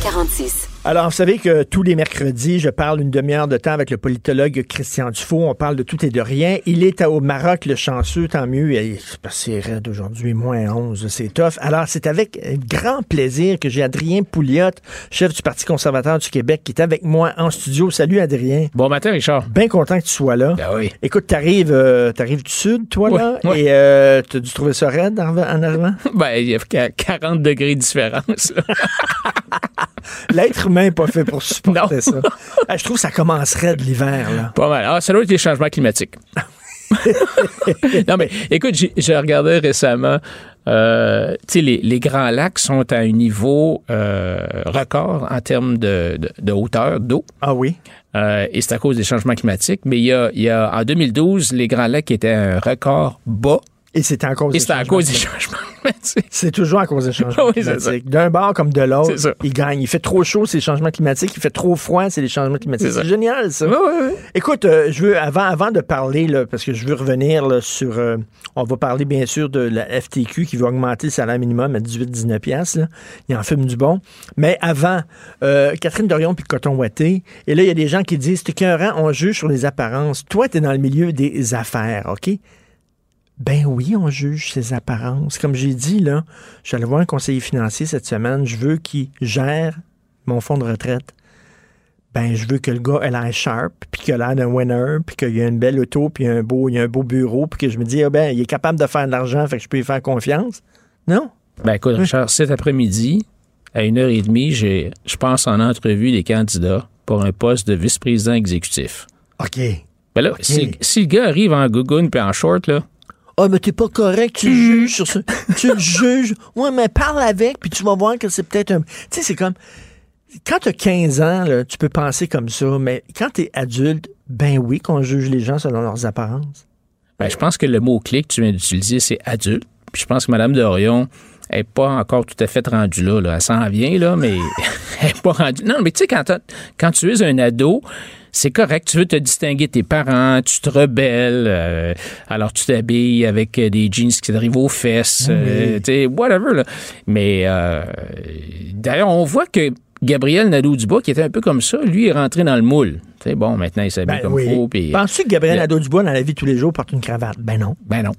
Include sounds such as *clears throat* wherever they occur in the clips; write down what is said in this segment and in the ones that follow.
346. Alors, vous savez que tous les mercredis, je parle une demi-heure de temps avec le politologue Christian Dufault. On parle de tout et de rien. Il est au Maroc, le chanceux, tant mieux. C'est raide aujourd'hui, moins 11, c'est tough. Alors, c'est avec grand plaisir que j'ai Adrien Pouliot, chef du Parti conservateur du Québec, qui est avec moi en studio. Salut, Adrien. Bon matin, Richard. Bien content que tu sois là. Ben oui. Écoute, t'arrives euh, t'arrives du sud, toi, là, et euh, t'as dû trouver ça raide en, en arrivant? *laughs* Ben, il y a qu- 40 degrés de différence. *laughs* L'être humain n'est pas fait pour supporter ça. Ah, je trouve que ça commencerait de l'hiver, là. Pas mal. Ah, ça doit être les changements climatiques. non, mais écoute, j'ai j'ai regardé récemment, euh, tu sais, les, les grands lacs sont à un niveau euh, record en termes de, de- de hauteur d'eau. Ah oui? Euh, et c'est à cause des changements climatiques. Mais il y a, il y a en 2012, les grands lacs étaient à un record bas. Et c'était à cause Et des à changements cause des climatiques. changements *laughs* climatiques. C'est toujours à cause des changements *laughs* Oui, climatiques. D'un bord comme de l'autre, il gagne. Il fait trop chaud, c'est les changements climatiques. Il fait trop froid, c'est les changements climatiques. C'est génial, ça. Oui, oui, oui. Écoute, euh, je veux avant avant de parler là, parce que je veux revenir là, sur euh, on va parler bien sûr de la FTQ qui va augmenter le salaire minimum à 18 19 pièces Il en fume du bon. Mais avant euh, Catherine Dorion puis Coton Watté et là il y a des gens qui disent c'est écœurant, on juge sur les apparences. Toi tu es dans le milieu des affaires, OK? Ben oui, on juge ses apparences. Comme j'ai dit, là, je suis allé voir un conseiller financier cette semaine. Je veux qu'il gère mon fonds de retraite ben je veux que le gars ait l'air sharp, puis qu'il a l'air d'un winner, puis qu'il y a une belle auto, puis un beau, il y a un beau bureau, puis que je me dis, ah ben, il est capable de faire de l'argent, fait que je peux lui faire confiance. Non? Ben écoute, Richard, cet après-midi, à une heure et demie, j'ai, je pense en entrevue des candidats pour un poste de vice-président exécutif. OK. Ben là, si, si le gars arrive en gougoune puis en short, là, Ah, mais t'es pas correct, tu le juges sur ça. tu le juges. Ouais, mais parle avec, puis tu vas voir que c'est peut-être un. Tu sais, c'est comme. Quand t'as 15 ans, là, tu peux penser comme ça, mais quand t'es adulte, ben oui, qu'on juge les gens selon leurs apparences. ben, je pense que le mot-clé que tu viens d'utiliser, c'est adulte. Puis je pense que Mme Dorion n'est pas encore tout à fait rendue là. là. Elle s'en vient, là, mais *laughs* elle n'est pas rendue. Non, mais tu sais, quand tu es un ado, c'est correct. Tu veux te distinguer de tes parents, tu te rebelles, euh, alors tu t'habilles avec euh, des jeans qui t'arrivent aux fesses, euh, tu sais, whatever. Là. Mais euh, d'ailleurs, on voit que Gabriel Nadeau-Dubois, qui était un peu comme ça, lui est rentré dans le moule. Tu sais, bon, maintenant, il s'habille Ben comme oui. faut. puis- Penses-tu que Gabriel Nadeau-Dubois, dans la vie de tous les jours, porte une cravate? Ben non. Ben non.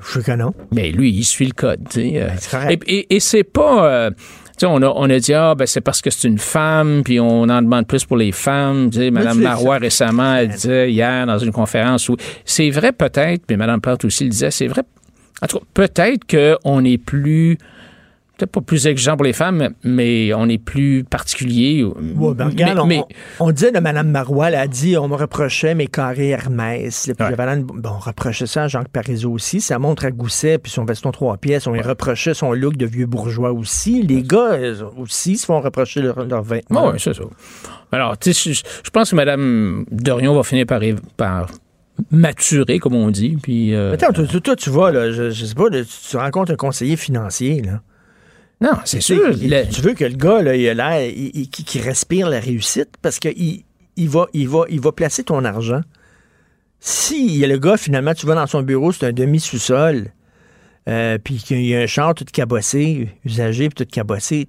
Je sais que non. Mais lui, il suit le code. tu sais, euh. Ben, et et, et c'est pas. euh, tu sais, on a, on a dit, ah, ben, c'est parce que c'est une femme, puis on en demande plus pour les femmes. Tu sais, Mme tu- Marois, récemment, elle disait hier dans une conférence où c'est vrai peut-être, mais Mme Plante aussi le disait, c'est vrai. En tout cas, peut-être qu'on est plus. Peut-être pas plus exigeant pour les femmes, mais on est plus particulier. Ouais, ben, Mais- regarde, on, mais- on, on disait de Mme Marois, elle a dit on me reprochait mes carrés Hermès. Puis Ouais. bon, on reprochait ça à Jean Parizeau aussi. Sa montre à gousset puis son veston trois pièces. On lui reprochait son look de vieux bourgeois aussi. Les gars aussi se font reprocher leur, leur vêtements. oui, c'est ça. Alors, tu sais, je, je pense que Mme Dorion va finir par, par maturer, comme on dit. Puis, euh, Attends, toi, toi, toi, tu vois, là, je, je sais pas, là, tu, tu rencontres un conseiller financier, là. Non, c'est sûr. le- tu veux que le gars, là, il a l'air, il, il- qui, qui respire la réussite parce qu'il il va, il va, il va placer ton argent. Si il y a le gars, finalement, tu vas dans son bureau, c'est un demi-sous-sol, euh, puis qu'il y a un char tout cabossé, usagé, puis tout cabossé,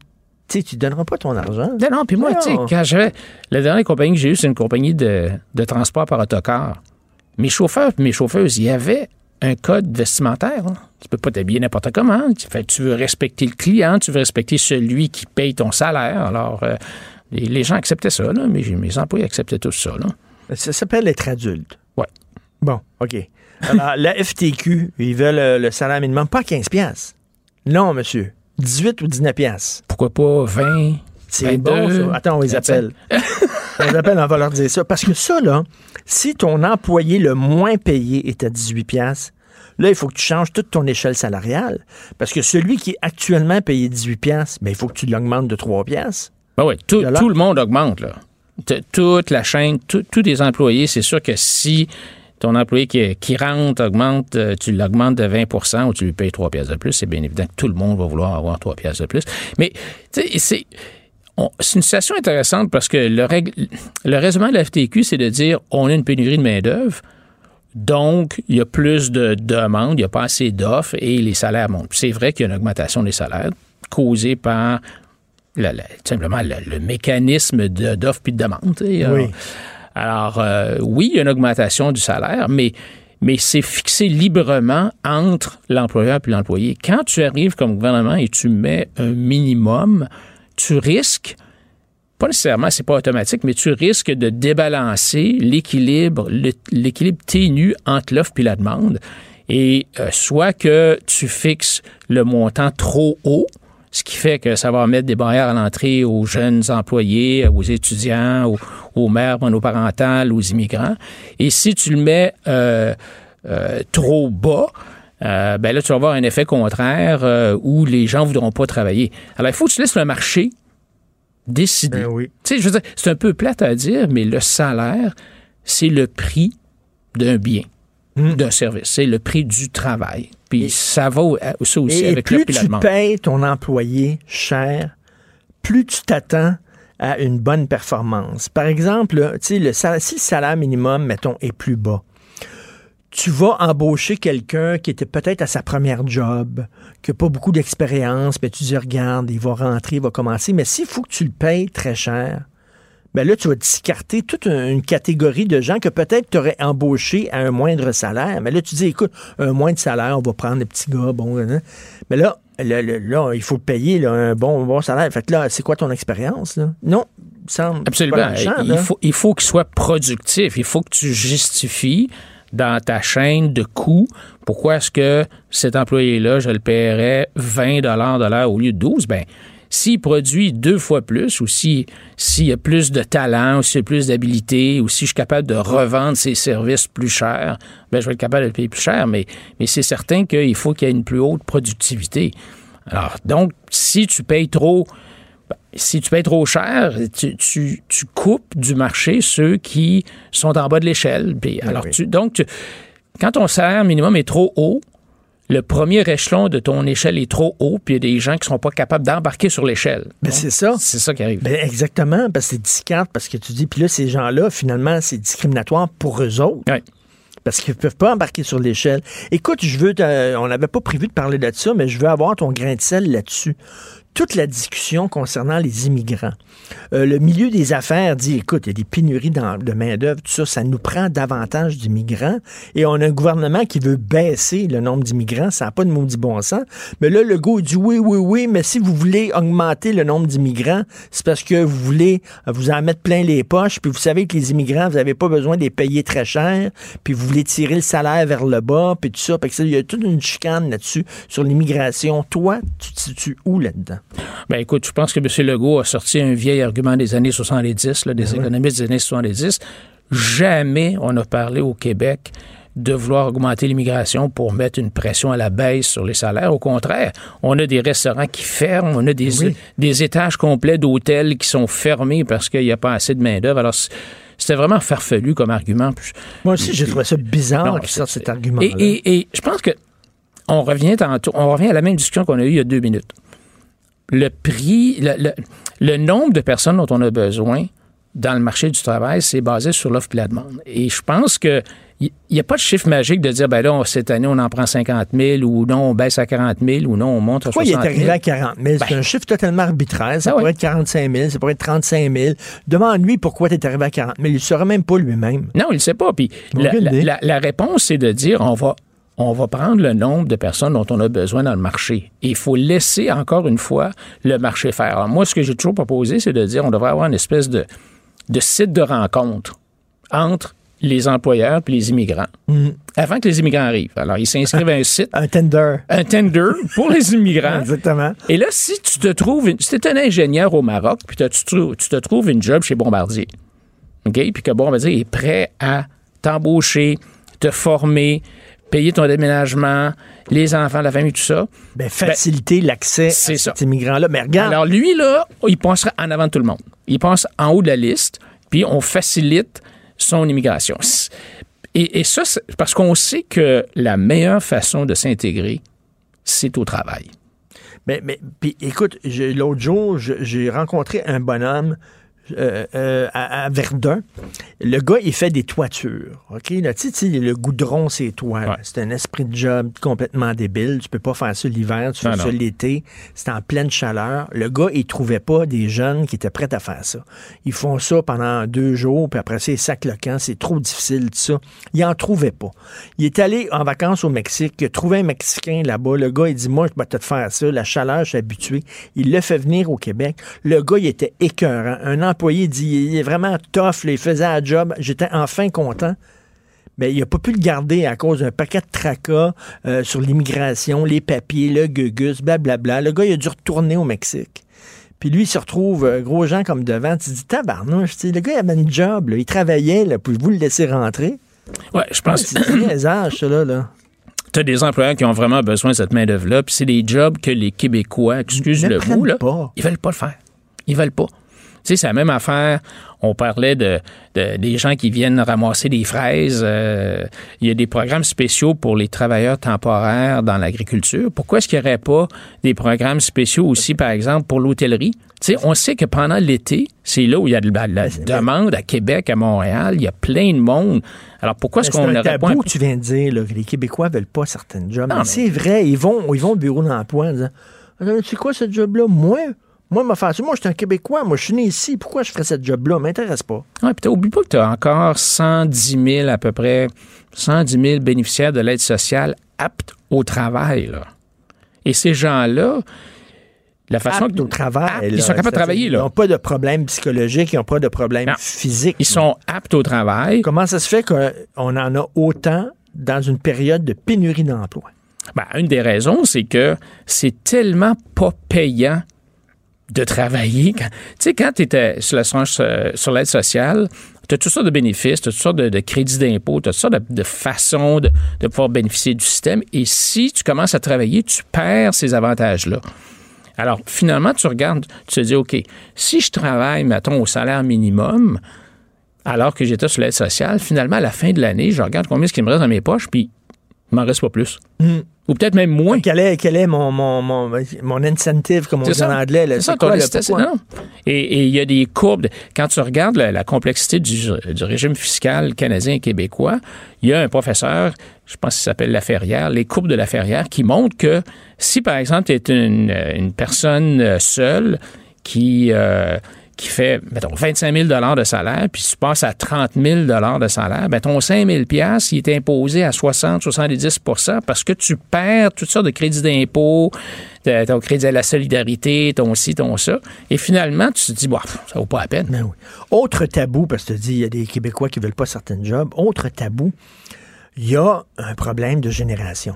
tu sais, tu donneras pas ton argent. non, non, puis moi, tu sais, quand j'avais. La dernière compagnie que j'ai eue, c'est une compagnie de, de transport par autocar. Mes chauffeurs et mes chauffeuses, il y avait un code vestimentaire. hein. Tu peux pas t'habiller n'importe comment. Tu, veux respecter le client, tu veux respecter celui qui paye ton salaire. Alors, euh, les, les gens acceptaient ça, là, mais mes employés acceptaient tout ça. Là. Ça s'appelle être adulte. Ouais. Bon, OK. Alors, la FTQ, ils veulent euh, le salaire minimum, pas 15 piastres. Non, monsieur. 18 ou 19 piastres. Pourquoi pas 20? C'est 22, bon, ça. Attends, on les 25. appelle. *laughs* on appelle, on va leur dire ça. Parce que ça, là, si ton employé le moins payé est à 18 piastres, là, il faut que tu changes toute ton échelle salariale. Parce que celui qui est actuellement payé 18 piastres, ben, il faut que tu l'augmentes de 3 piastres. Ben oui, tout, là- le monde augmente. Là. Toute la chaîne, tous les employés, c'est sûr que si ton employé qui, qui rentre augmente, euh, tu l'augmentes de 20% ou tu lui payes 3 pièces de plus, c'est bien évident que tout le monde va vouloir avoir 3 pièces de plus. Mais tu sais, c'est c'est une situation intéressante parce que le, règle- le raisonnement de la FTQ, c'est de dire on a une pénurie de main-d'œuvre. Donc, il y a plus de demandes, il n'y a pas assez d'offres et les salaires montent. C'est vrai qu'il y a une augmentation des salaires causée par simplement le, mécanisme d'offre puis de demande. Oui. Alors, euh, oui, il y a une augmentation du salaire, mais, mais c'est fixé librement entre l'employeur et l'employé. Quand tu arrives comme gouvernement et tu mets un minimum, tu risques pas nécessairement, c'est pas automatique, mais tu risques de débalancer l'équilibre, l'équilibre ténu entre l'offre et la demande. Et euh, soit que tu fixes le montant trop haut, ce qui fait que ça va mettre des barrières à l'entrée aux jeunes employés, aux étudiants, aux, mères monoparentales, aux immigrants. Et si tu le mets euh, euh, trop bas, ben là, tu vas avoir un effet contraire où les gens ne voudront pas travailler. Alors, il faut que tu laisses le marché décider. Ben oui. Tu sais, je veux dire, c'est un peu plate à dire, mais le salaire, c'est le prix d'un bien, hmm. d'un service. C'est le prix du travail. Puis ça va ça aussi et avec plus tu payes ton employé cher, plus tu t'attends à une bonne performance. Par exemple, le, si le salaire minimum, mettons, est plus bas, tu vas embaucher quelqu'un qui était peut-être à sa première job, qui n'a pas beaucoup d'expérience, mais tu dis, regarde, il va rentrer, il va commencer. Mais s'il faut que tu le payes très cher, ben là, tu vas discarter toute une catégorie de gens que peut-être tu aurais embauché à un moindre salaire. Mais là, tu dis, écoute, un moindre salaire, on va prendre les petits gars, bon, hein. mais là, là, il faut le payer, un bon, bon salaire. Fait que là, c'est quoi ton expérience? Non, ça Absolument. il, faut, il faut qu'il soit productif. Il faut que tu justifies dans ta chaîne de coûts, pourquoi est-ce que cet employé-là, je le paierais 20 de l'heure au lieu de 12? Ben, s'il produit deux fois plus ou s'il y a plus de talent ou s'il y a plus d'habilité ou si je suis capable de revendre ses services plus cher, ben, je vais être capable de le payer plus cher. Mais, mais c'est certain qu'il faut qu'il y ait une plus haute productivité. Alors, donc, si tu payes trop si tu payes trop cher, tu, coupes du marché ceux qui sont en bas de l'échelle. alors, donc, quand ton salaire minimum est trop haut, le premier échelon de ton échelle est trop haut, puis il y a des gens qui ne sont pas capables d'embarquer sur l'échelle. Ben, c'est ça. C'est ça qui arrive. Ben, exactement, parce que c'est discard, parce que tu dis, puis là, ces gens-là, finalement, c'est discriminatoire pour eux autres. Parce qu'ils ne peuvent pas embarquer sur l'échelle. Écoute, je veux, on n'avait pas prévu de parler de ça, mais je veux avoir ton grain de sel là-dessus toute la discussion concernant les immigrants. Euh, le milieu des affaires dit, écoute, il y a des pénuries de main-d'œuvre, tout ça, ça nous prend davantage d'immigrants. Et on a un gouvernement qui veut baisser le nombre d'immigrants. Ça n'a pas de maudit bon sens. Mais là, le gars dit oui, oui, oui, mais si vous voulez augmenter le nombre d'immigrants, c'est parce que vous voulez vous en mettre plein les poches. Puis vous savez que les immigrants, vous n'avez pas besoin de les payer très cher. Puis vous voulez tirer le salaire vers le bas, puis tout ça. il y a toute une chicane là-dessus sur l'immigration. Toi, tu te situes où là-dedans? Ben écoute, je pense que M. Legault a sorti un vieil argument des années 70, là, des ben économistes des années 70. Jamais on a parlé au Québec de vouloir augmenter l'immigration pour mettre une pression à la baisse sur les salaires. Au contraire, on a des restaurants qui ferment, on a des, des étages complets d'hôtels qui sont fermés parce qu'il n'y a pas assez de main-d'œuvre. Alors, c'était vraiment farfelu comme argument. Moi aussi, j'ai trouvé ça bizarre qu'il sorte cet argument. Et, et, et, je pense que on revient tantôt, on revient à la même discussion qu'on a eue il y a deux minutes le prix, le, nombre de personnes dont on a besoin dans le marché du travail, c'est basé sur l'offre et la demande. Et je pense que il n'y a pas de chiffre magique de dire, ben là, cette année, on en prend 50 000 ou non, on baisse à 40 000 ou non, on monte à 60 000. Pourquoi il est arrivé à 40 000? c'est ben. un chiffre totalement arbitraire. Ça ben pourrait être 45 000, ça pourrait être 35 000. Demande-lui pourquoi tu es arrivé à 40 000. Il ne saura même pas lui-même. Non, il ne sait pas. Puis la, la, réponse, c'est de dire, on va on va prendre le nombre de personnes dont on a besoin dans le marché. Et il faut laisser, encore une fois, le marché faire. Alors moi, ce que j'ai toujours proposé, c'est de dire on devrait avoir une espèce de, de site de rencontre entre les employeurs et les immigrants mm. avant que les immigrants arrivent. Alors, ils s'inscrivent à un site. un tender. Un tender pour les immigrants. *laughs* Exactement. Et là, si tu te trouves, si tu es un ingénieur au Maroc, puis tu, tu, te trouves une job chez Bombardier, OK? Puis que Bombardier est prêt à t'embaucher, te former, payer ton déménagement, les enfants, la famille, tout ça. Ben, faciliter l'accès à ces immigrants-là. Mais regarde. Alors, lui, là, il pensera en avant de tout le monde. Il pense en haut de la liste, puis on facilite son immigration. Et, ça, parce qu'on sait que la meilleure façon de s'intégrer, c'est au travail. Mais, mais puis écoute, l'autre jour, j'ai rencontré un bonhomme euh, euh, à, Verdun. Le gars, il fait des toitures. OK? Là, tu sais, le goudron, c'est toi. Ouais. C'est un esprit de job complètement débile. Tu peux pas faire ça l'hiver, tu fais Non, ça l'été. C'est en pleine chaleur. Le gars, il trouvait pas des jeunes qui étaient prêts à faire ça. Ils font ça pendant deux jours, puis après ça, ils sacent le camp. C'est trop difficile, tout ça. Il en trouvait pas. Il est allé en vacances au Mexique. Il a trouvé un Mexicain là-bas. Le gars, il dit, moi, je vais te faire ça. La chaleur, je suis habitué. Il l'a fait venir au Québec. Le gars, il était écœurant. Un employé dit, il est vraiment tough. là. il faisait la job. J'étais enfin content. Mais il n'a pas pu le garder à cause d'un paquet de tracas euh, sur l'immigration, les papiers, le gugus, blablabla. Le gars, il a dû retourner au Mexique. Puis lui, il se retrouve, euh, gros gens comme devant. Tu te dis, tabarnouche, le gars, il avait une job, là. il travaillait, là, puis vous le laisser rentrer? Ouais, je pense C'est très âge, ça, là. là. tu as des employeurs qui ont vraiment besoin de cette main-d'œuvre-là, puis c'est des jobs que les Québécois, excuse ne le mot, là, pas. ils veulent pas le faire. Ils veulent pas. Tu sais, c'est la même affaire. On parlait de, de- des gens qui viennent ramasser des fraises. Euh, il y a des programmes spéciaux pour les travailleurs temporaires dans l'agriculture. Pourquoi est-ce qu'il n'y aurait pas des programmes spéciaux aussi, par exemple, pour l'hôtellerie? Tu sais, on sait que pendant l'été, c'est là où il y a de la, de la demande à Québec, à Montréal. Il y a plein de monde. Alors, pourquoi est-ce qu'on un n'aurait pas... tabou, tu viens de dire, là, que les Québécois veulent pas certaines jobs. Non, mais c'est vrai, ils vont, ils vont au bureau d'emploi en disant, c'est quoi ce job-là? Moi, moi, m'a ça. Moi, je suis un Québécois. Moi, je suis né ici. Pourquoi je ferais cette job-là? m'intéresse pas. Ouais, puis t'oublie pas que tu as encore 110 000 à peu près, 110 000 bénéficiaires de l'aide sociale aptes au travail. Là. Et ces gens-là, la façon aptes que- au travail. aptes, ils sont capables de travailler. Ils n'ont pas de problème psychologique, ils n'ont pas de problème Non. physique. Ils sont aptes au travail. Comment ça se fait qu'on en a autant dans une période de pénurie d'emploi? Ben, une des raisons, c'est que c'est tellement pas payant de travailler. Tu sais, quand tu étais sur la- sur sur l'aide sociale, tu as toutes sortes de bénéfices, tu as toutes sortes de, crédits d'impôt, tu as toutes sortes de, façons de, pouvoir bénéficier du système. Et si tu commences à travailler, tu perds ces avantages-là. Alors, finalement, tu regardes, tu te dis, OK, si je travaille, mettons, au salaire minimum, alors que j'étais sur l'aide sociale, finalement, à la fin de l'année, je regarde combien ce qui me reste dans mes poches, puis m'en reste pas plus. Hmm. Ou peut-être même moins. Quel est, quel est mon, mon, mon, mon incentive, comme on dit en anglais? C'est ça, quoi. Pourquoi? Non. Et il y a des courbes. de- Quand tu regardes la, la complexité du, du régime fiscal canadien et québécois, il y a un professeur, je pense qu'il s'appelle Laferrière, les courbes de Laferrière, qui montrent que si, par exemple, tu es une, une personne seule qui, euh, qui fait, mettons, 25 000 de salaire, puis tu passes à 30 000 de salaire, ben ton 5 000 il est imposé à 60-70% parce que tu perds toutes sortes de crédits d'impôt, ton crédit à la solidarité, ton ci, ton ça. Et finalement, tu te dis, bon, ça vaut pas la peine. Ben oui. Autre tabou, parce que tu dis, il y a des Québécois qui veulent pas certains jobs. Autre tabou, il y a un problème de génération.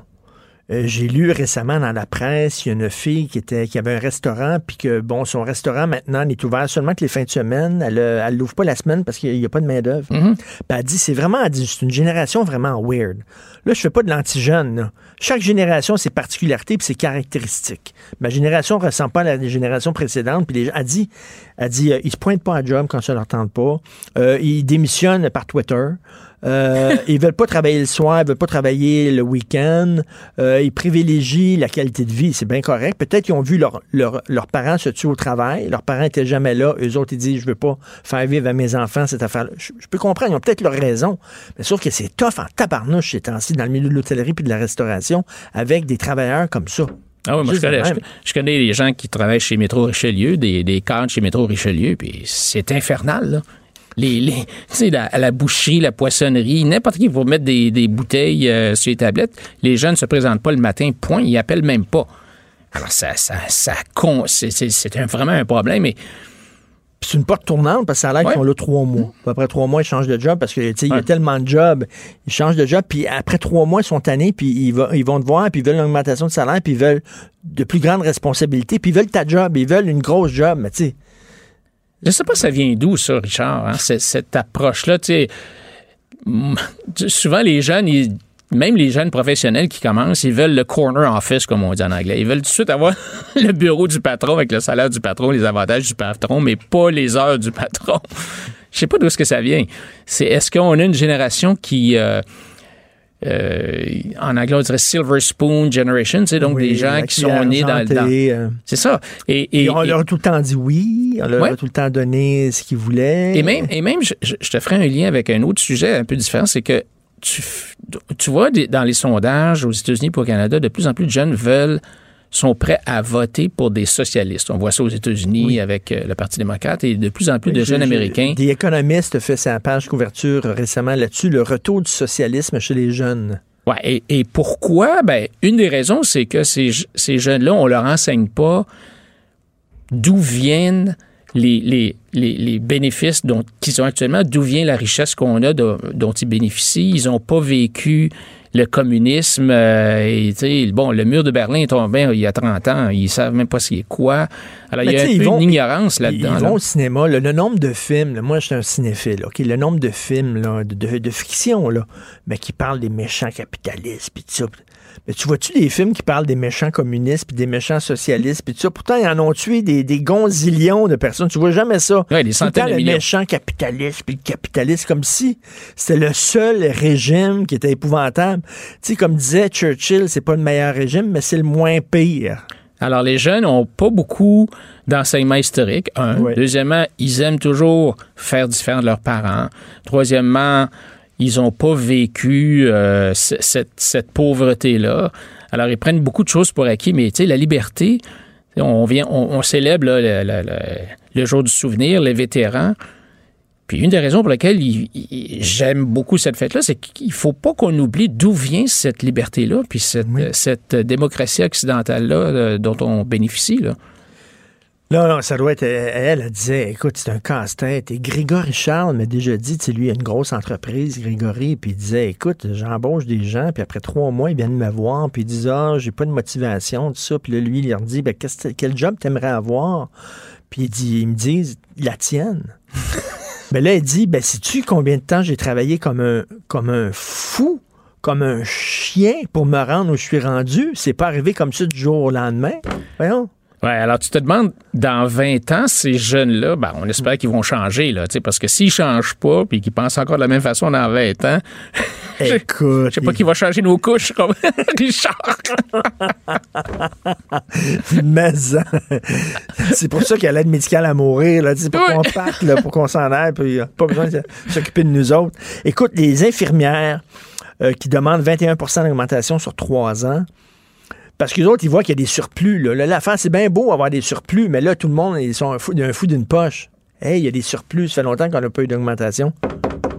Euh, J'ai lu récemment dans la presse, il y a une fille qui était qui avait un restaurant, puis que bon, son restaurant maintenant n'est ouvert seulement que les fins de semaine. Elle euh, l'ouvre pas la semaine parce qu'il n'y a, pas de main d'œuvre. Mhm. Puis elle dit c'est vraiment, elle dit, c'est une génération vraiment weird. Là, je fais pas de l'anti-jeune. là. Chaque génération a ses particularités puis ses caractéristiques. Ma génération ressemble pas à la génération précédente. Puis les gens- elle dit, elle dit, euh, ils se pointent pas à job quand ça leur tente pas. Euh, ils démissionnent par Twitter. Euh, ils veulent pas travailler le soir, ils veulent pas travailler le week-end. Euh, ils privilégient la qualité de vie, c'est bien correct. Peut-être qu'ils ont vu leur- leur- leurs parents se tuer au travail. Leurs parents étaient jamais là. Eux autres, ils disent, je veux pas faire vivre à mes enfants cette affaire-là. Je, je peux comprendre, ils ont peut-être leur raison. Mais sauf que c'est tough en tabarnouche ces temps-ci dans le milieu de l'hôtellerie puis de la restauration avec des travailleurs comme ça. Ah oui, moi, je connais, je, connais des gens qui travaillent chez Métro Richelieu, des, des cadres chez Métro Richelieu, puis c'est infernal, là. Les, les, tu sais, la, à la boucherie, la poissonnerie, n'importe qui va mettre des, des bouteilles euh, sur les tablettes. Les jeunes ne se présentent pas le matin, point. Ils appellent même pas. Alors, ça, ça, ça con, c'est, c'est, c'est un- vraiment un problème. Et c'est une porte tournante parce que ça a l'air Ouais. qu'ils sont là trois mois. Puis après trois mois, ils changent de job parce que il y a Ouais. tellement de jobs. Ils changent de job, puis après trois mois, ils sont tannés, puis ils, va- ils vont te voir, puis ils veulent une augmentation de salaire, puis ils veulent de plus grandes responsabilités, puis ils veulent ta job, ils veulent une grosse job, mais tu sais. Je sais pas ça vient d'où, ça, Richard, hein, cette, approche-là. Souvent, les jeunes, ils- même les jeunes professionnels qui commencent, ils veulent le corner office, comme on dit en anglais. Ils veulent tout de suite avoir *laughs* le bureau du patron avec le salaire du patron, les avantages du patron, mais pas les heures du patron. *laughs* Je sais pas d'où est-ce que ça vient. C'est est-ce qu'on a une génération qui euh, euh, en anglais, on dirait Silver Spoon Generation, c'est donc Oui, des gens qui sont nés dans, dans- euh, C'est ça. Et, et, et on et- leur a tout le temps dit oui, on leur Ouais. a tout le temps donné ce qu'ils voulaient. Et même, et même je, je- te ferai un lien avec un autre sujet un peu différent, c'est que tu, tu vois dans les sondages aux États-Unis et au Canada, de plus en plus de jeunes veulent sont prêts à voter pour des socialistes. On voit ça aux États-Unis avec euh, le Parti démocrate et de plus en plus de jeunes je- je- Américains. Des économistes fait sa page couverture récemment là-dessus, le retour du socialisme chez les jeunes. Ouais, et, et pourquoi? Ben, une des raisons, c'est que ces, ces jeunes-là, on leur enseigne pas d'où viennent les, les, les, les bénéfices dont, qu'ils ont actuellement, d'où vient la richesse qu'on a, de- dont ils bénéficient. Ils n'ont pas vécu le communisme. euh, et, bon, le mur de Berlin est tombé il y a 30 ans. Ils savent même pas c'est quoi. Alors, il y a tu sais, un ils peu vont- une ignorance Ils là-dedans. vont là. au cinéma, le nombre de films, là, moi je suis un cinéphile, ok, le nombre de films là, de, de, de fiction là, mais qui parlent des méchants capitalistes puis tout ça. Mais tu vois-tu des films qui parlent des méchants communistes puis des méchants socialistes puis tout ça? Pourtant, ils en ont tué des, des gonzillions de personnes. Tu vois jamais ça. Ouais, des centaines de millions. méchant capitaliste puis le capitaliste comme si c'était le seul régime qui était épouvantable. Tu sais, comme disait Churchill, c'est pas le meilleur régime, mais c'est le moins pire. Alors, les jeunes n'ont pas beaucoup d'enseignement historique. Un. Deuxièmement, ils aiment toujours faire différent de leurs parents. Troisièmement, ils n'ont pas vécu euh, cette, cette pauvreté-là. Alors, ils prennent beaucoup de choses pour acquis, mais tu sais, la liberté, on, vient, on, on célèbre là, le, le- le- le jour du souvenir, les vétérans. Puis une des raisons pour lesquelles j'aime beaucoup cette fête-là, c'est qu'il faut pas qu'on oublie d'où vient cette liberté-là, puis cette, Oui. cette démocratie occidentale-là euh, dont on bénéficie. Là. Non, non, ça doit être. Elle, elle disait, écoute, c'est un casse-tête. Et Grégory Charles m'a déjà dit, tu sais, lui, il a une grosse entreprise, Grégory, puis il disait, écoute, j'embauche des gens, puis après trois mois, ils viennent me voir, puis ils disent, ah, j'ai pas de motivation, tout ça. Puis là, lui, il leur dit, ben, quel job t'aimerais avoir? Puis il ils me disent, la tienne. *laughs* ben là, il dit, ben, sais-tu combien de temps j'ai travaillé comme un, comme un fou? Comme un chien pour me rendre où je suis rendu? C'est pas arrivé comme ça du jour au lendemain. Voyons. Ouais, alors tu te demandes, dans 20 ans, ces jeunes-là, ben, on espère qu'ils vont changer, là, tu sais, parce que s'ils changent pas, puis qu'ils pensent encore de la même façon dans 20 ans, *laughs* Je- Écoute. je sais pas qui va changer nos couches, *laughs* comme Richard. Mais hein, c'est pour ça qu'il y a l'aide médicale à mourir, là, sais, pour Oui. qu'on parte, là, pour qu'on s'en aille, puis euh, pas besoin de s'occuper de nous autres. Écoute, les infirmières euh, qui demandent 21% d'augmentation sur trois ans, parce que les autres, ils voient qu'il y a des surplus. Là, Là, l'affaire, c'est bien beau avoir des surplus, mais là, tout le monde, ils sont un fou, un fou d'une poche. Hey, il y a des surplus, ça fait longtemps qu'on n'a pas eu d'augmentation.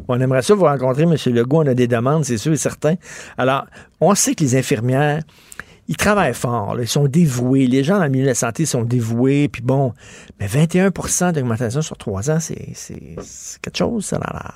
On aimerait ça vous rencontrer, M. Legault. On a des demandes, c'est sûr et certain. Alors, on sait que les infirmières, ils travaillent fort, ils sont dévoués. Les gens dans le milieu de la santé sont dévoués. Puis bon, mais 21% d'augmentation sur trois ans, c'est quelque chose, ça. Là.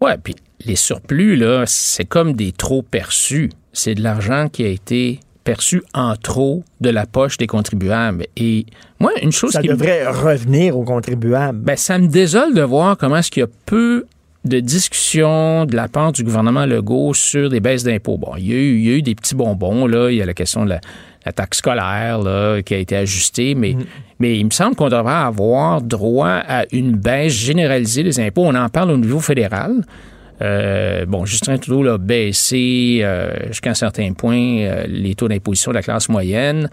Ouais, puis les surplus, là, c'est comme des trop perçus. C'est de l'argent qui a été perçu en trop de la poche des contribuables. Et moi, une chose Ça qui me- devrait revenir aux contribuables. Ben, ça me désole de voir comment est-ce qu'il y a peu de discussions de la part du gouvernement Legault sur des baisses d'impôts. Bon, il y, a eu, il y a eu des petits bonbons, là. Il y a la question de la, la taxe scolaire, là, qui a été ajustée, mais, mais il me semble qu'on devrait avoir droit à une baisse généralisée des impôts. On en parle au niveau fédéral. Euh, bon, Justin Trudeau l'a baissé euh, jusqu'à un certain point euh, les taux d'imposition de la classe moyenne.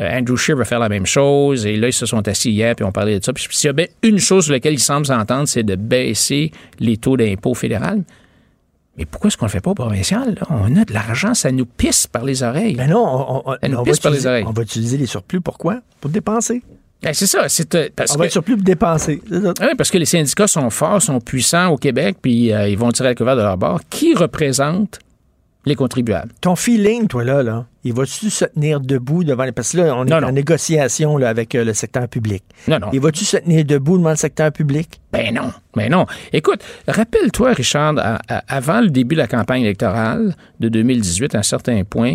Andrew Scheer va faire la même chose. Et là, ils se sont assis hier puis on parlait de ça. Puis s'il y a bien une chose sur laquelle ils semblent s'entendre, c'est de baisser les taux d'impôt fédéral. Mais pourquoi est-ce qu'on ne le fait pas au provincial? là? On a de l'argent, ça nous pisse par les oreilles. Ben non, on, nous on va pisse par les oreilles. on va utiliser les surplus. Pourquoi? Pour dépenser. Ben, c'est ça. C'est, euh, parce On va être surplus pour dépenser. C'est ça. Ah oui, parce que les syndicats sont forts, sont puissants au Québec, puis euh, ils vont tirer le couvert de leur bord. Qui représente les contribuables? Ton feeling, toi, là, là, il va-tu se tenir debout devant les... Parce que là, on est Non, en négociation là, avec euh, le secteur public. Non, non. Il va-tu se tenir debout devant le secteur public? Ben non, ben non. Écoute, rappelle-toi, Richard, à- à- avant le début de la campagne électorale de 2018, à un certain point,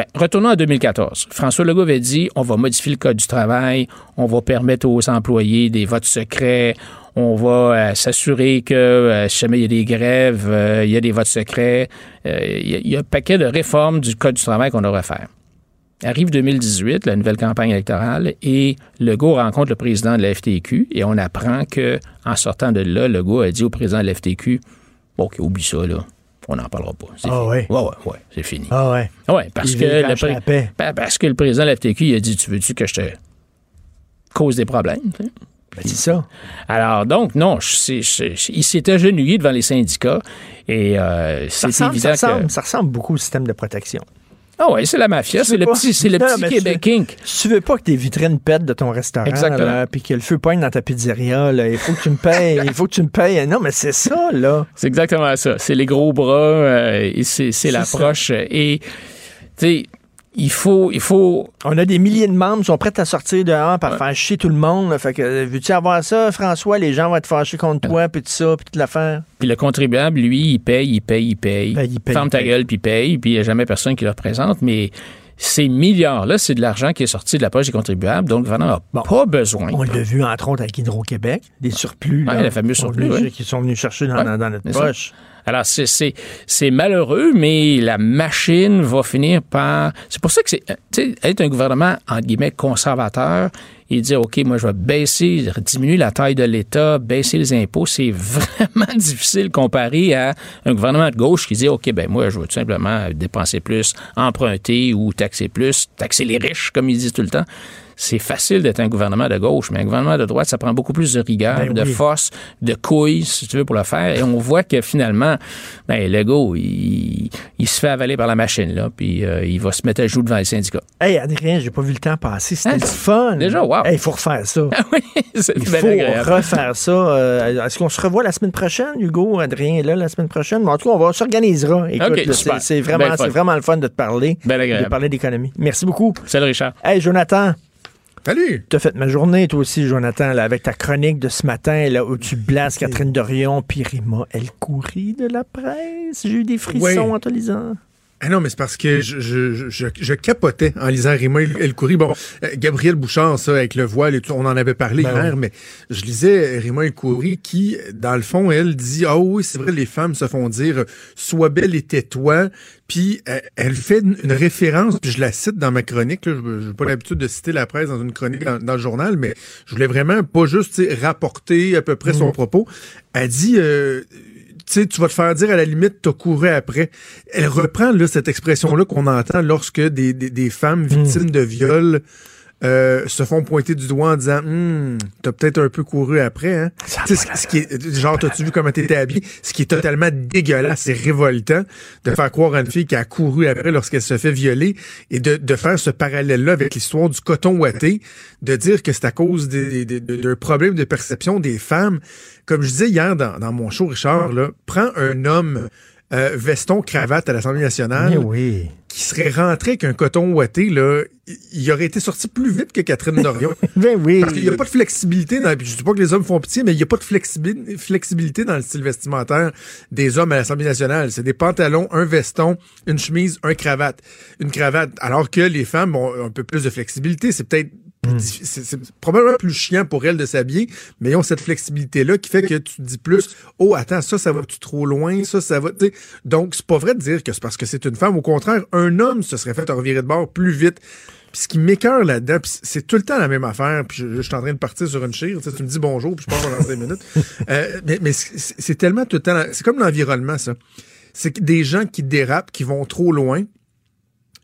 ben, retournons à 2014. François Legault avait dit on va modifier le code du travail, on va permettre aux employés des votes secrets, on va euh, s'assurer que euh, si jamais il y a des grèves, euh, il y a des votes secrets. Il, y a, un paquet de réformes du code du travail qu'on devrait faire. Arrive 2018, la nouvelle campagne électorale, et Legault rencontre le président de la FTQ et on apprend que en sortant de là, Legault a dit au président de la FTQ Bon, oublie ça, là. On n'en parlera pas. C'est ah ouais? Ouais, ouais, ouais, c'est fini. Ah ouais. Ouais, parce que, le parce que le président de la FTQ il a dit Tu veux-tu que je te cause des problèmes? Ben, c'est ça. Alors, donc, non, il s'est agenouillé devant les syndicats et euh, c'est évident ça ressemble, Ça ressemble beaucoup au système de protection. Ah oui, c'est la mafia, c'est le petit, c'est le petit Québec Inc. Si tu veux pas que tes vitrines pètent de ton restaurant, puis que le feu poigne dans ta pizzeria, là, il faut que tu me payes, il faut que tu me payes. Non, mais c'est ça, là. C'est exactement ça. C'est les gros bras, euh, et c'est l'approche. Et, tu sais, il faut, il faut. On a des milliers de membres qui sont prêts à sortir dehors pour faire chier tout le monde. Fait que, veux-tu avoir ça, François? Les gens vont être fâchés contre toi, puis tout ça, puis toute l'affaire. Puis le contribuable, lui, il paye, il paye, il paye. Ben, il paye Ferme ta gueule, puis paye, puis il n'y a jamais personne qui le représente. Mais ces milliards-là, c'est de l'argent qui est sorti de la poche des contribuables, donc le gouvernement n'a pas besoin. On l'a vu, entre autres, avec Hydro-Québec, des surplus. Oui, les fameux surplus. Qui sont venus chercher dans, dans notre poche. Alors, c'est malheureux, mais la machine va finir par... C'est pour ça que c'est... Être un gouvernement, entre guillemets, conservateur et dire, OK, moi, je vais baisser, diminuer la taille de l'État, baisser les impôts, c'est *laughs* vraiment difficile comparé à un gouvernement de gauche qui dit, OK, ben moi, je veux tout simplement dépenser plus, emprunter ou taxer plus, taxer les riches, comme ils disent tout le temps c'est facile d'être un gouvernement de gauche, mais un gouvernement de droite, ça prend beaucoup plus de rigueur, ben de force, de couilles, si tu veux, pour le faire. Et on voit que finalement, ben, Legault, il, il se fait avaler par la machine, là, puis euh, il va se mettre à joue devant les syndicats. Hey, Adrien, j'ai pas vu le temps passer. C'était hein? fun. Déjà, wow. il faut refaire ça. *laughs* Ah oui, il faut refaire ça. Euh, est-ce qu'on se revoit la semaine prochaine, Hugo? Adrien est là la semaine prochaine? Mais en tout cas, on va s'organisera. Écoute, c'est vraiment, vraiment le fun de te parler. de parler d'économie. Merci beaucoup. Salut, Richard. Hey, Jonathan. Salut! Tu as fait ma journée, toi aussi, Jonathan, là, avec ta chronique de ce matin, là, où tu blases Catherine Dorion, puis Rima Elle courit de la presse. J'ai eu des frissons en te lisant. Ah non, mais c'est parce que je, je, je, je, capotais en lisant Rima El Coury. Bon, euh, Gabriel Bouchard, ça, avec le voile et tout, on en avait parlé ben hier, mais je lisais Rima El Coury qui, dans le fond, elle dit Ah oui, c'est vrai, les femmes se font dire Sois belle et tais-toi. Puis euh, elle fait une, référence, puis je la cite dans ma chronique. Là, je n'ai pas l'habitude de citer la presse dans une chronique dans, le journal, mais je voulais vraiment pas juste rapporter à peu près son mhm. propos. Elle dit euh, tu vas te faire dire à la limite, t'as couru après. Elle reprend là, cette expression-là qu'on entend lorsque des, des, femmes victimes hmm. de viol euh, se font pointer du doigt en disant hum, t'as peut-être un peu couru après, hein? Ce, ce, qui est, genre, t'as-tu vu comment t'étais habillé? Ce qui est totalement dégueulasse et révoltant de faire croire à une fille qui a couru après lorsqu'elle se fait violer et de, de faire ce parallèle-là avec l'histoire du coton ouaté, de dire que c'est à cause d'un problème de perception des femmes. Comme je disais hier dans, dans mon show, Richard, là, prends un homme euh, veston, cravate à l'Assemblée nationale, oui. Qui serait rentré avec un coton ouaté, là, il aurait été sorti plus vite que Catherine *laughs* Dorion. ben oui. Parce qu'il n'y a pas de flexibilité dans, je dis pas que les hommes font pitié, mais il n'y a pas de flexibilité dans le style vestimentaire des hommes à l'Assemblée nationale. C'est des pantalons, un veston, une chemise, un cravate. Une cravate. Alors que les femmes ont un peu plus de flexibilité. C'est peut-être Hmm. C'est probablement plus chiant pour elle de s'habiller, mais ils ont cette flexibilité-là qui fait que tu te dis plus Oh, attends, ça, ça va-tu trop loin? Ça, ça va. Donc, c'est pas vrai de dire que c'est parce que c'est une femme. Au contraire, un homme se serait fait revirer de bord plus vite. Puis ce qui m'écœure là-dedans, c'est tout le temps la même affaire. Puis je, suis en train de partir sur une chire. Tu, me dis bonjour, puis je pars dans 5 minutes. Euh, mais, mais c'est tellement tout le temps. C'est comme l'environnement, ça. C'est des gens qui dérapent, qui vont trop loin,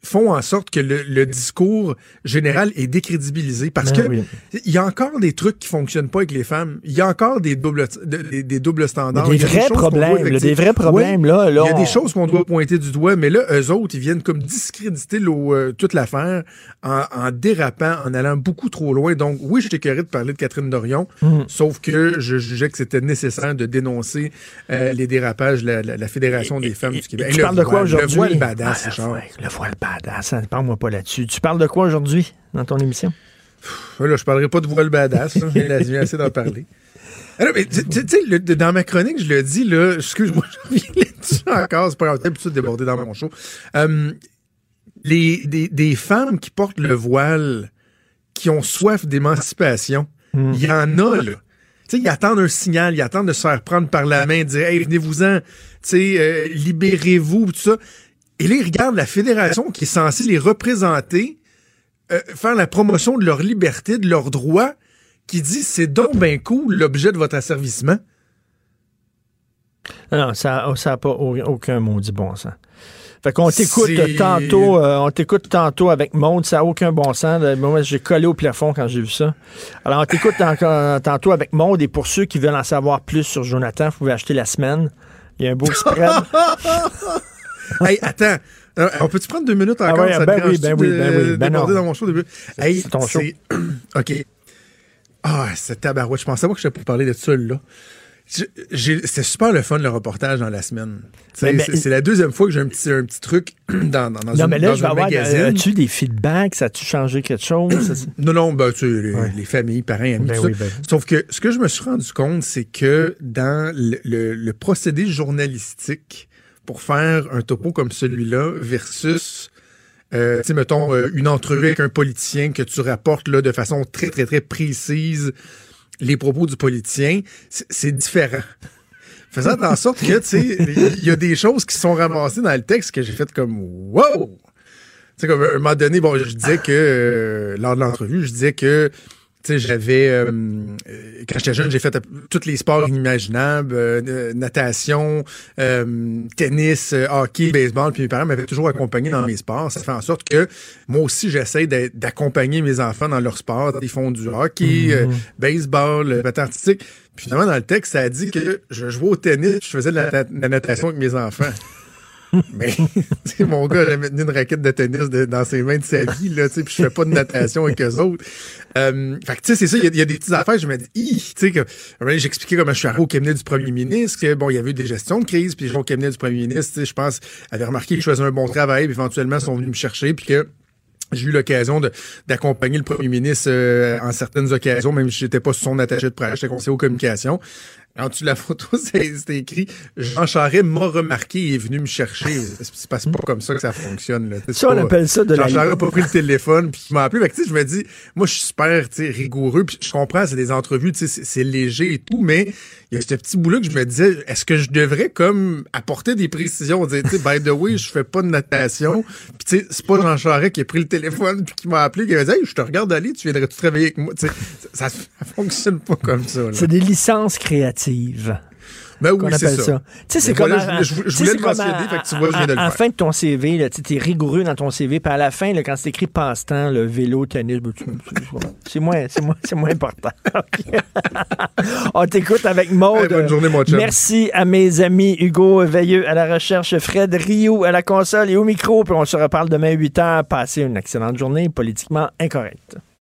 font en sorte que le, discours général est décrédibilisé parce ben que il y a encore des trucs qui fonctionnent pas avec les femmes. Il y a encore des doubles des, doubles standards. Des vrais problèmes, des vrais problèmes là. il y a des choses qu'on doit pointer du doigt, mais là eux autres ils viennent comme discréditer euh, toute l'affaire en, dérapant, en allant beaucoup trop loin. Donc oui, j'étais curieux de parler de Catherine Dorion, mm. sauf que je jugeais que c'était nécessaire de dénoncer euh, les dérapages de la, Fédération des femmes du Québec. tu parles de quoi aujourd'hui? Le voile badass, ah, Le voile badass. Badass. Parle-moi pas là-dessus. Tu parles de quoi aujourd'hui dans ton émission? là, je parlerai pas de voile badass. J'ai assez d'en parler. Alors, mais, tu sais, dans ma chronique, je le dis, là, excuse-moi, *laughs* je reviens là-dessus encore, c'est pas grave, de déborder dans mon show. Euh, les, des, des, femmes qui portent le voile, qui ont soif d'émancipation, hmm. il y en a, là. Tu sais, ils attendent un signal, ils attendent de se faire prendre par la main, de dire, hey, venez-vous-en, tu sais, euh, libérez-vous, tout ça. Et là, ils regardent la fédération qui est censée les représenter, euh, faire la promotion de leur liberté, de leurs droits, qui dit c'est donc bien cool l'objet de votre asservissement. Non, ça n'a pas aucun maudit bon sens. Fait qu'on t'écoute tantôt, euh, on t'écoute tantôt avec Monde, ça n'a aucun bon sens. Moi, j'ai collé au plafond quand j'ai vu ça. Alors, on t'écoute tantôt avec Monde, et pour ceux qui veulent en savoir plus sur Jonathan, vous pouvez acheter la semaine. Il y a un beau spread. *laughs* *laughs* hey, attends. Euh, on peut-tu prendre deux minutes encore? Ah ouais, ben, oui, ben oui, ben oui, ben dans mon show. Hey, c'est ton show. *clears throat* OK. Ah, c'est tabarouette. Je pensais pas que je pour parler de ça, là. C'est super le fun, le reportage dans la semaine. C'est la deuxième fois que j'ai un petit, un petit truc *clears throat* dans, dans, non, mais là, je vais avoir, euh, As-tu des feedbacks? As-tu changé quelque chose? non, non, ben, tu les, les, familles, parents, amis, ben tout ça. Ben Sauf que ce que je me suis rendu compte, c'est que dans le, le, procédé journalistique, pour faire un topo comme celui-là versus euh, mettons, euh, une entrevue avec un politicien que tu rapportes là, de façon très, très, très précise les propos du politicien, c'est différent. *laughs* Faisant en sorte que, tu sais, il y a des choses qui sont ramassées dans le texte que j'ai fait comme wow! Tu sais, comme à un moment donné, bon, je disais que, euh, lors de l'entrevue, je disais que j'avais euh, euh, quand j'étais jeune, j'ai fait tous les sports inimaginables, euh, natation, tennis, hockey, baseball, puis mes parents m'avaient toujours accompagné dans mes sports. Ça fait en sorte que moi aussi j'essaie d'accompagner mes enfants dans leur sport. Ils font du hockey, mm-hmm. baseball, patin artistique. Puis finalement dans le texte, ça a dit que je jouais au tennis, je faisais de la natation avec mes enfants. *laughs* Mais, mon gars, j'ai maintenu une raquette de tennis dans ses mains de sa vie, là, puis je fais pas de natation avec eux autres. Euh, fait que, tu sais, c'est ça, il y, a des petites affaires, je me dis, tu sais, j'expliquais comment je suis arrivé au cabinet du premier ministre, que, bon, il y avait eu des gestions de crise, puis au cabinet du premier ministre, je pense, avait remarqué que je faisais un bon travail, puis éventuellement, ils sont venus me chercher, puis que, j'ai eu l'occasion d'accompagner le premier ministre euh, en certaines occasions, même si j'étais pas son attaché de presse, j'étais conseiller aux communications. En dessous de la photo, *laughs* c'est écrit Jean Charest m'a remarqué et est venu me chercher. C'est pas, pas comme ça que ça fonctionne. Là. Ça, on appelle ça de Jean la Charest n'a pas pris le téléphone puis il m'a appelé. je me dis, moi, je suis super rigoureux. Puis je comprends, c'est des entrevues, c'est léger et tout, mais il y a ce petit bout-là que je me disais, est-ce que je devrais comme apporter des précisions? Dire, by the way, je fais pas de natation. Puis tu sais, c'est pas Jean Charest qui a pris le téléphone puis qui m'a appelé, qui a dit, hey, je te regarde aller, tu viendrais tu travailler avec moi? ça, ça, ça fonctionne pas comme ça. C'est des licences créatives. Ben oui, c'est ça. ça. Tu sais, c'est comme. je, voulais le mentionner, fait que tu vois, je viens de le faire. À la fin de ton CV, tu es rigoureux dans ton CV, puis à la fin, là, quand c'est écrit passe-temps, le vélo, tennis, ben, c'est moins, moins, moins important. *laughs* On t'écoute avec Maude. bonne journée, mon Merci à mes amis Hugo Veilleux à la recherche, Fred Rio à la console et au micro, puis on se reparle demain 8 h. Passez une excellente journée politiquement incorrecte.